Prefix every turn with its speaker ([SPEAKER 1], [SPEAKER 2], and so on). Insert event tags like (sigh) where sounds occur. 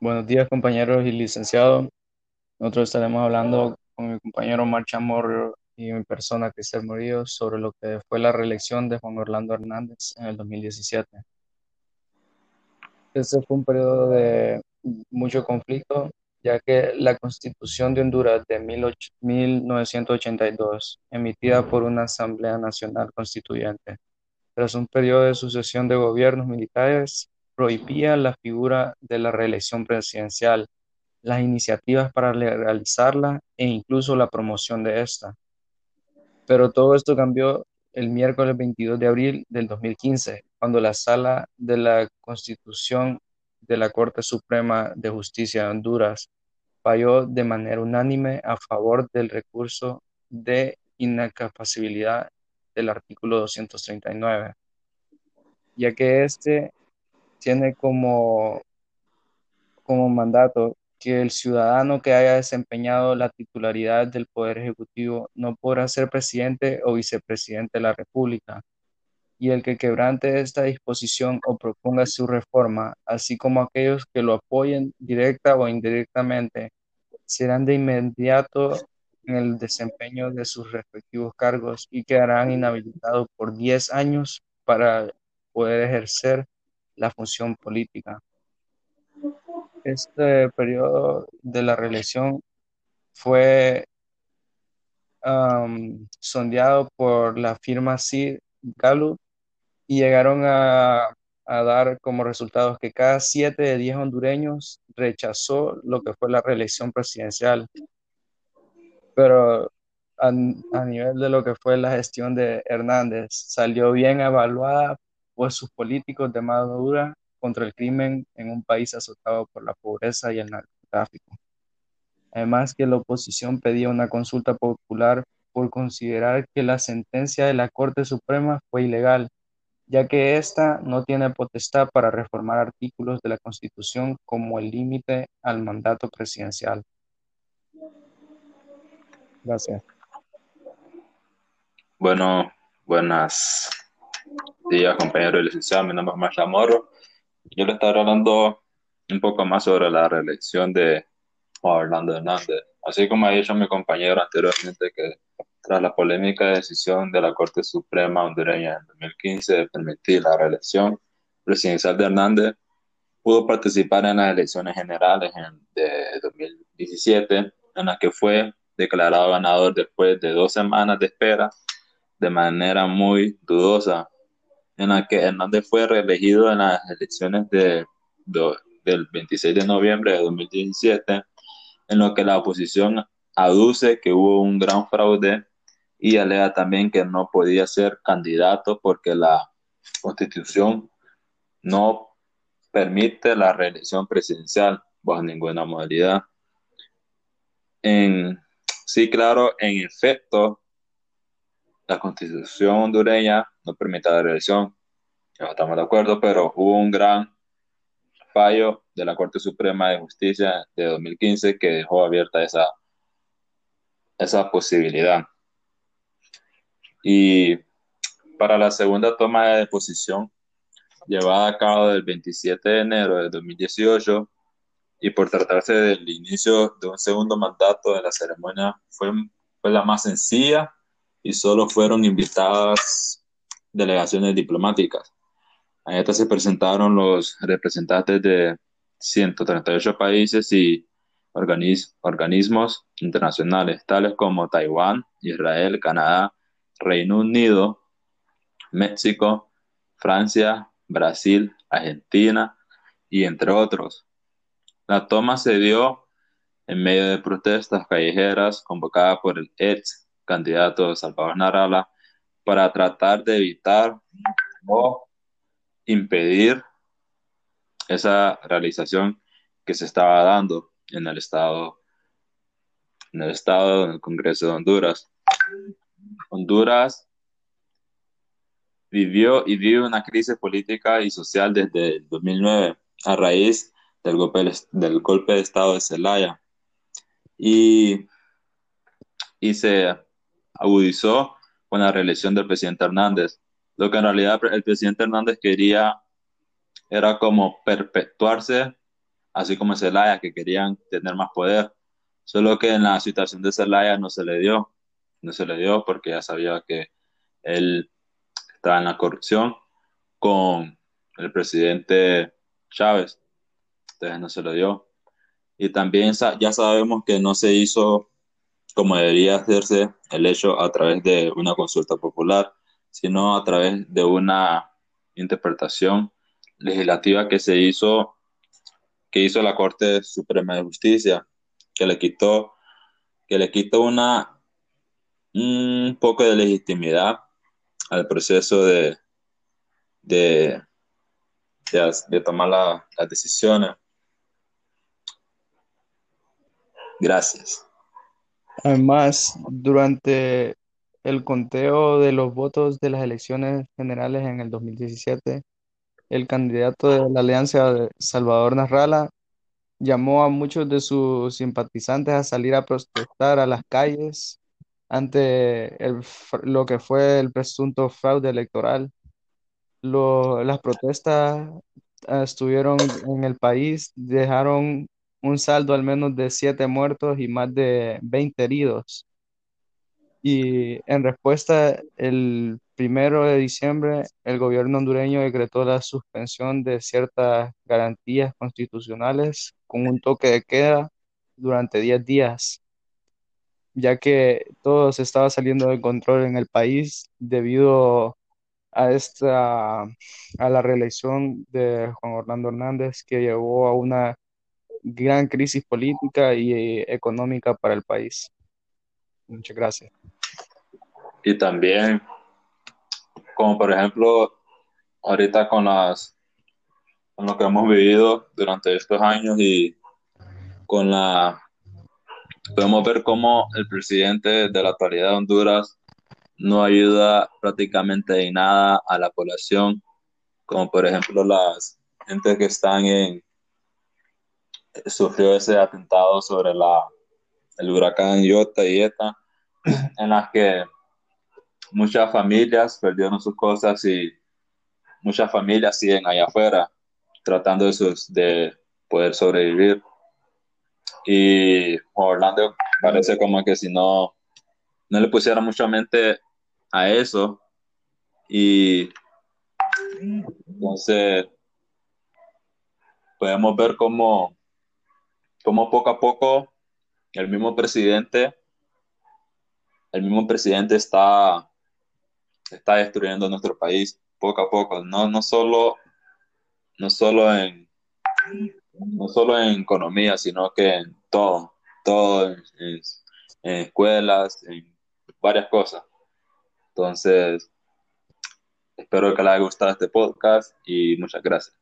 [SPEAKER 1] Buenos días, compañeros y licenciados. Nosotros estaremos hablando con mi compañero Marcha Morro y mi persona, Cristian Murillo, sobre lo que fue la reelección de Juan Orlando Hernández en el 2017. Este fue un periodo de mucho conflicto, ya que la Constitución de Honduras de 1982, emitida por una Asamblea Nacional Constituyente, tras un periodo de sucesión de gobiernos militares, prohibía la figura de la reelección presidencial, las iniciativas para realizarla e incluso la promoción de esta. Pero todo esto cambió el miércoles 22 de abril del 2015, cuando la Sala de la Constitución de la Corte Suprema de Justicia de Honduras falló de manera unánime a favor del recurso de incapacibilidad del artículo 239, ya que este tiene como, como mandato que el ciudadano que haya desempeñado la titularidad del Poder Ejecutivo no podrá ser presidente o vicepresidente de la República, y el que quebrante esta disposición o proponga su reforma, así como aquellos que lo apoyen directa o indirectamente, serán de inmediato en el desempeño de sus respectivos cargos y quedarán inhabilitados por 10 años para poder ejercer la función política. Este periodo de la reelección fue sondeado por la firma Sid Gallup y llegaron a, a, dar como resultados que cada siete de diez hondureños rechazó lo que fue la reelección presidencial. Pero a, nivel de lo que fue la gestión de Hernández, salió bien evaluada por sus políticos de Madura contra el crimen en un país azotado por la pobreza y el narcotráfico. Además que la oposición pedía una consulta popular por considerar que la sentencia de la Corte Suprema fue ilegal, ya que ésta no tiene potestad para reformar artículos de la Constitución como el límite al mandato presidencial. Gracias.
[SPEAKER 2] Bueno, buenas días, compañero licenciado. Mi nombre es Marla Morro. Yo le estaré hablando un poco más sobre la reelección de Orlando Hernández. Así como ha dicho mi compañero anteriormente, que tras la polémica decisión de la Corte Suprema hondureña en 2015 de permitir la reelección presidencial de Hernández, pudo participar en las elecciones generales de 2017, en las que fue declarado ganador después de dos semanas de espera de manera muy dudosa, en la que Hernández fue reelegido en las elecciones de, del 26 de noviembre de 2017, en lo que la oposición aduce que hubo un gran fraude y alega también que no podía ser candidato porque la constitución no permite la reelección presidencial bajo ninguna modalidad. En, sí, claro, en efecto, la constitución hondureña no permite la reelección, no estamos de acuerdo, pero hubo un gran fallo de la Corte Suprema de Justicia de 2015 que dejó abierta esa, esa posibilidad. Y para la segunda toma de posición, llevada a cabo del 27 de enero de 2018, y por tratarse del inicio de un segundo mandato de la ceremonia, fue, fue la más sencilla y solo fueron invitadas delegaciones diplomáticas. A esta se presentaron los representantes de 138 países y organismos internacionales, tales como Taiwán, Israel, Canadá, Reino Unido, México, Francia, Brasil, Argentina y entre otros. La toma se dio en medio de protestas callejeras convocadas por el ex candidato Salvador Narala para tratar de evitar o impedir esa realización que se estaba dando en el estado en el estado del Congreso de Honduras. Honduras vivió y vive una crisis política y social desde el 2009 a raíz del golpe, del golpe de estado de Zelaya y, y se agudizó con la reelección del presidente Hernández. Lo que en realidad el presidente Hernández quería era como perpetuarse así como Zelaya, que querían tener más poder. Solo que en la situación de Zelaya no se le dio, no se le dio porque ya sabía que él estaba en la corrupción con el presidente Chávez, entonces no se le dio. Y también ya sabemos que no se hizo como debería hacerse el hecho a través de una consulta popular, sino a través de una interpretación legislativa que se hizo, que hizo la Corte Suprema de Justicia, que le quitó, que le quitó una, un poco de legitimidad al proceso de, de, de, tomar las decisiones. Gracias.
[SPEAKER 1] Además, durante el conteo de los votos de las elecciones generales en el 2017, el candidato de la Alianza Salvador Narrala llamó a muchos de sus simpatizantes a salir a protestar a las calles ante lo que fue el presunto fraude electoral. las protestas ah, estuvieron en el país, dejaron un saldo al menos de siete muertos y más de 20 heridos. Y en respuesta, el primero de diciembre, el gobierno hondureño decretó la suspensión de ciertas garantías constitucionales con un toque de queda durante 10 días, ya que todo se estaba saliendo de control en el país debido a esta a la reelección de Juan Orlando Hernández que llevó a una gran crisis política y económica para el país. Muchas gracias.
[SPEAKER 2] Y también, como por ejemplo, ahorita con las con lo que hemos vivido durante estos años y con la podemos ver cómo el presidente de la actualidad de Honduras no ayuda prácticamente en nada a la población, como por ejemplo las gente que están en sufrió ese atentado sobre la el huracán Iota y ETA, (clears throat) en las que muchas familias perdieron sus cosas y muchas familias siguen allá afuera tratando de, sus, de poder sobrevivir. Y Orlando parece como que si no, no le pusiera mucha mente a eso. Y entonces podemos ver cómo, cómo poco a poco el mismo presidente, el mismo presidente está, está destruyendo nuestro país poco a poco, no, no solo, no solo en no solo en economía, sino que en todo, todo en, escuelas, en varias cosas. Entonces, espero que les haya gustado este podcast y muchas gracias.